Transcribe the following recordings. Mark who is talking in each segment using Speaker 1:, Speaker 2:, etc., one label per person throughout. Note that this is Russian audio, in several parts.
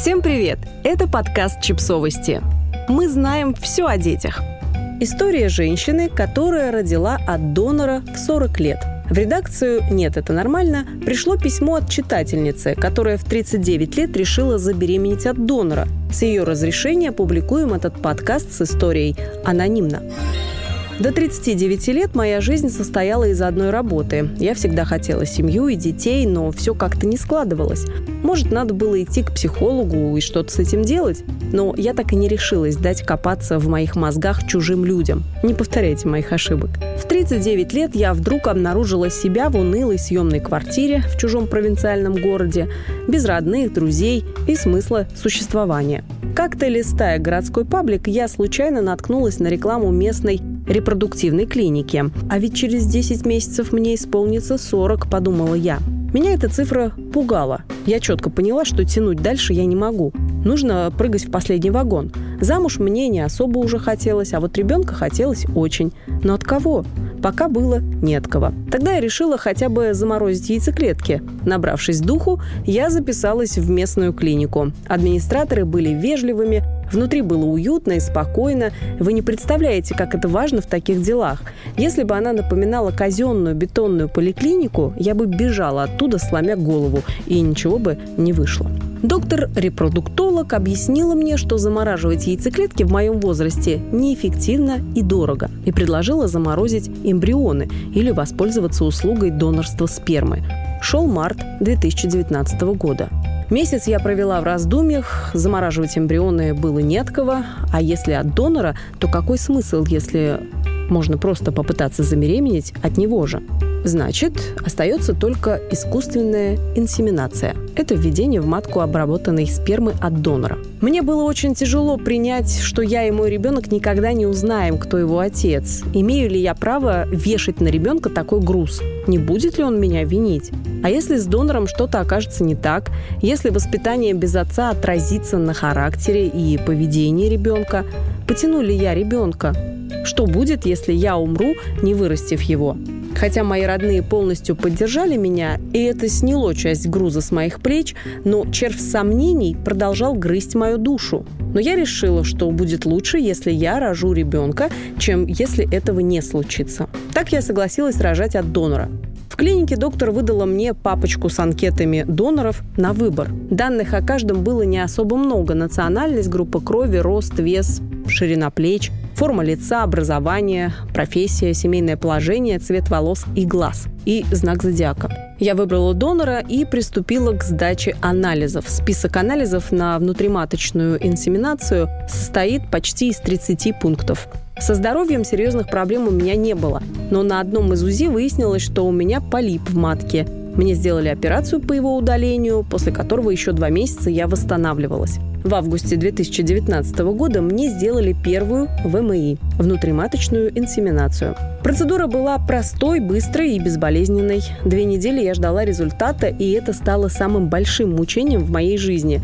Speaker 1: Всем привет! Это подкаст «Чипсовости». Мы знаем все о детях. История женщины, которая родила от донора в 40 лет. В редакцию «Нет, это нормально» пришло письмо от читательницы, которая в 39 лет решила забеременеть от донора. С ее разрешения публикуем этот подкаст с историей анонимно. До 39 лет моя жизнь состояла из одной работы. Я всегда хотела семью и детей, но все как-то не складывалось. Может, надо было идти к психологу и что-то с этим делать? Но я так и не решилась дать копаться в моих мозгах чужим людям. Не повторяйте моих ошибок. В 39 лет я вдруг обнаружила себя в унылой съемной квартире в чужом провинциальном городе, без родных, друзей и смысла существования. Как-то листая городской паблик, я случайно наткнулась на рекламу местной репродуктивной клиники. А ведь через 10 месяцев мне исполнится 40, подумала я. Меня эта цифра пугала. Я четко поняла, что тянуть дальше я не могу. Нужно прыгать в последний вагон. Замуж мне не особо уже хотелось, а вот ребенка хотелось очень. Но от кого? Пока было не от кого. Тогда я решила хотя бы заморозить яйцеклетки. Набравшись духу, я записалась в местную клинику. Администраторы были вежливыми, Внутри было уютно и спокойно. Вы не представляете, как это важно в таких делах. Если бы она напоминала казенную бетонную поликлинику, я бы бежала оттуда, сломя голову, и ничего бы не вышло. Доктор-репродуктолог объяснила мне, что замораживать яйцеклетки в моем возрасте неэффективно и дорого, и предложила заморозить эмбрионы или воспользоваться услугой донорства спермы. Шел март 2019 года. Месяц я провела в раздумьях, замораживать эмбрионы было не от кого, а если от донора, то какой смысл, если можно просто попытаться забеременеть от него же? Значит, остается только искусственная инсеминация. Это введение в матку обработанной спермы от донора. Мне было очень тяжело принять, что я и мой ребенок никогда не узнаем, кто его отец. Имею ли я право вешать на ребенка такой груз? Не будет ли он меня винить? А если с донором что-то окажется не так? Если воспитание без отца отразится на характере и поведении ребенка? Потяну ли я ребенка? Что будет, если я умру, не вырастив его? Хотя мои родные полностью поддержали меня, и это сняло часть груза с моих плеч, но червь сомнений продолжал грызть мою душу. Но я решила, что будет лучше, если я рожу ребенка, чем если этого не случится. Так я согласилась рожать от донора. В клинике доктор выдала мне папочку с анкетами доноров на выбор. Данных о каждом было не особо много. Национальность, группа крови, рост, вес, ширина плеч, форма лица, образование, профессия, семейное положение, цвет волос и глаз и знак зодиака. Я выбрала донора и приступила к сдаче анализов. Список анализов на внутриматочную инсеминацию состоит почти из 30 пунктов. Со здоровьем серьезных проблем у меня не было, но на одном из УЗИ выяснилось, что у меня полип в матке. Мне сделали операцию по его удалению, после которого еще два месяца я восстанавливалась. В августе 2019 года мне сделали первую ВМИ – внутриматочную инсеминацию. Процедура была простой, быстрой и безболезненной. Две недели я ждала результата, и это стало самым большим мучением в моей жизни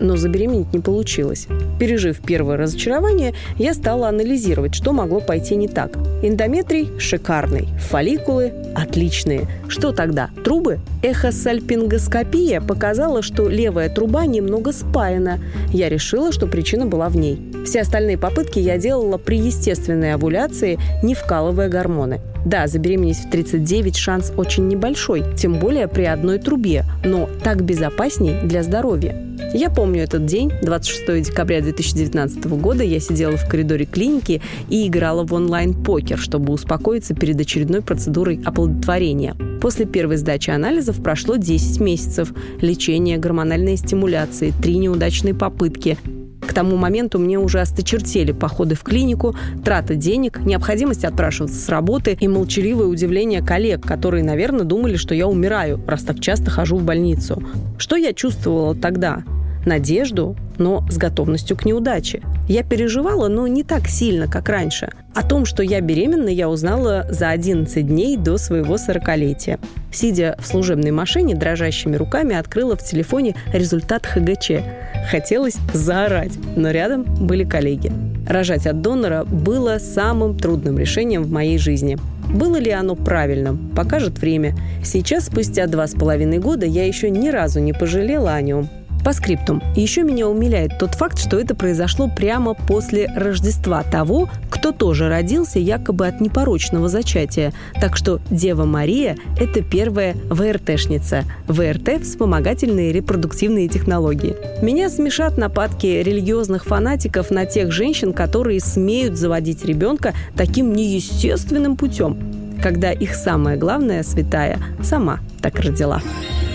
Speaker 1: но забеременеть не получилось. Пережив первое разочарование, я стала анализировать, что могло пойти не так. Эндометрий шикарный, фолликулы отличные. Что тогда? Трубы? Эхосальпингоскопия показала, что левая труба немного спаяна. Я решила, что причина была в ней. Все остальные попытки я делала при естественной овуляции, не вкалывая гормоны. Да, забеременеть в 39 шанс очень небольшой, тем более при одной трубе, но так безопасней для здоровья. Я помню этот день, 26 декабря 2019 года, я сидела в коридоре клиники и играла в онлайн-покер, чтобы успокоиться перед очередной процедурой оплодотворения. После первой сдачи анализов прошло 10 месяцев. Лечение, гормональной стимуляции, три неудачные попытки. К тому моменту мне уже осточертели походы в клинику, трата денег, необходимость отпрашиваться с работы и молчаливое удивление коллег, которые, наверное, думали, что я умираю, раз так часто хожу в больницу. Что я чувствовала тогда? Надежду, но с готовностью к неудаче. Я переживала, но не так сильно, как раньше. О том, что я беременна, я узнала за 11 дней до своего 40-летия. Сидя в служебной машине, дрожащими руками открыла в телефоне результат ХГЧ. Хотелось заорать, но рядом были коллеги. Рожать от донора было самым трудным решением в моей жизни. Было ли оно правильным, покажет время. Сейчас, спустя два с половиной года, я еще ни разу не пожалела о нем. По скриптум. Еще меня умиляет тот факт, что это произошло прямо после Рождества того, кто тоже родился якобы от непорочного зачатия. Так что Дева Мария – это первая ВРТшница. ВРТ – вспомогательные репродуктивные технологии. Меня смешат нападки религиозных фанатиков на тех женщин, которые смеют заводить ребенка таким неестественным путем, когда их самая главная святая сама так родила.